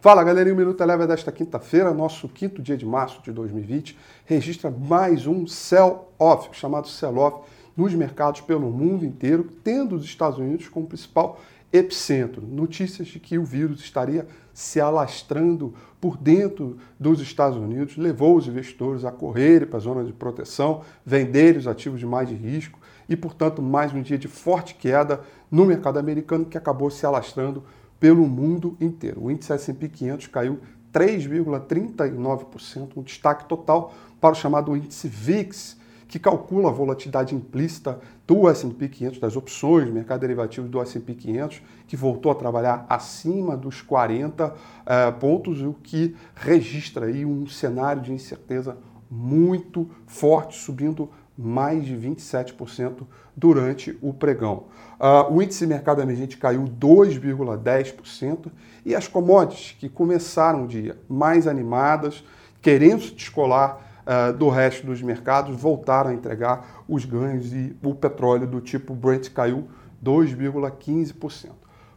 Fala galerinha, o Minuto Eleva desta quinta-feira, nosso quinto dia de março de 2020, registra mais um sell-off, chamado sell-off, nos mercados pelo mundo inteiro, tendo os Estados Unidos como principal epicentro. Notícias de que o vírus estaria se alastrando por dentro dos Estados Unidos levou os investidores a correrem para a zona de proteção, venderem os ativos de mais de risco e, portanto, mais um dia de forte queda no mercado americano que acabou se alastrando pelo mundo inteiro. O índice S&P 500 caiu 3,39%, um destaque total para o chamado índice VIX, que calcula a volatilidade implícita do S&P 500, das opções, mercado derivativo do S&P 500, que voltou a trabalhar acima dos 40 eh, pontos, o que registra aí um cenário de incerteza muito forte, subindo mais de 27% durante o pregão. Uh, o índice mercado emergente caiu 2,10% e as commodities que começaram o dia mais animadas, querendo se descolar uh, do resto dos mercados, voltaram a entregar os ganhos e o petróleo do tipo Brent caiu 2,15%.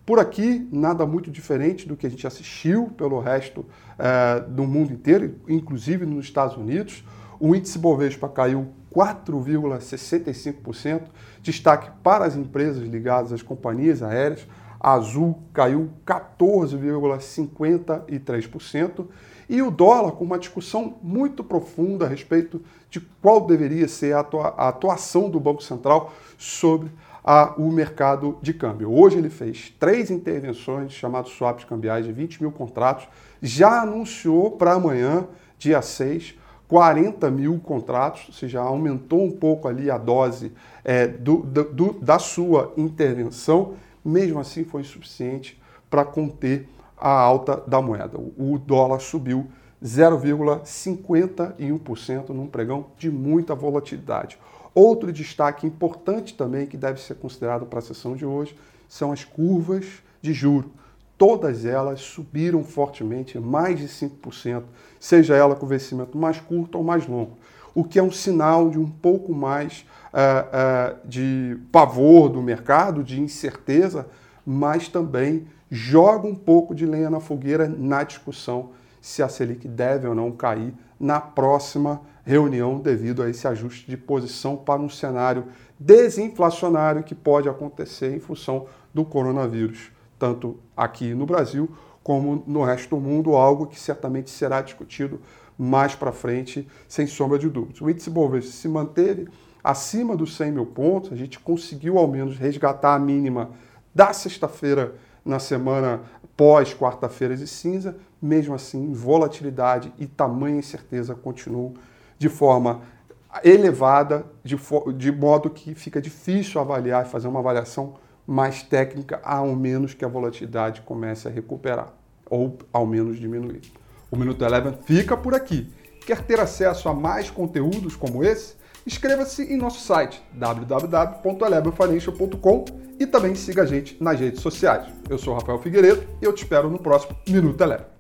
Por aqui, nada muito diferente do que a gente assistiu pelo resto uh, do mundo inteiro, inclusive nos Estados Unidos. O índice Bovespa caiu 4,65%. Destaque para as empresas ligadas às companhias aéreas. A Azul caiu 14,53%. E o dólar com uma discussão muito profunda a respeito de qual deveria ser a atuação do Banco Central sobre a, o mercado de câmbio. Hoje ele fez três intervenções chamados swaps cambiais de 20 mil contratos, já anunciou para amanhã, dia 6, 40 mil contratos, ou seja, aumentou um pouco ali a dose é, do, do, da sua intervenção, mesmo assim foi suficiente para conter a alta da moeda. O dólar subiu 0,51% num pregão de muita volatilidade. Outro destaque importante também que deve ser considerado para a sessão de hoje são as curvas de juro todas elas subiram fortemente, mais de 5%, seja ela com vencimento mais curto ou mais longo, o que é um sinal de um pouco mais uh, uh, de pavor do mercado, de incerteza, mas também joga um pouco de lenha na fogueira na discussão se a Selic deve ou não cair na próxima reunião devido a esse ajuste de posição para um cenário desinflacionário que pode acontecer em função do coronavírus tanto aqui no Brasil como no resto do mundo, algo que certamente será discutido mais para frente, sem sombra de dúvidas. O índice Bovespa se manteve acima dos 100 mil pontos, a gente conseguiu ao menos resgatar a mínima da sexta-feira na semana pós quarta-feira de cinza, mesmo assim, volatilidade e tamanha incerteza continuam de forma elevada, de, de modo que fica difícil avaliar e fazer uma avaliação mais técnica, ao menos que a volatilidade comece a recuperar, ou ao menos diminuir. O Minuto Eleven fica por aqui. Quer ter acesso a mais conteúdos como esse? Inscreva-se em nosso site www.elevenfinancial.com e também siga a gente nas redes sociais. Eu sou Rafael Figueiredo e eu te espero no próximo Minuto Eleven.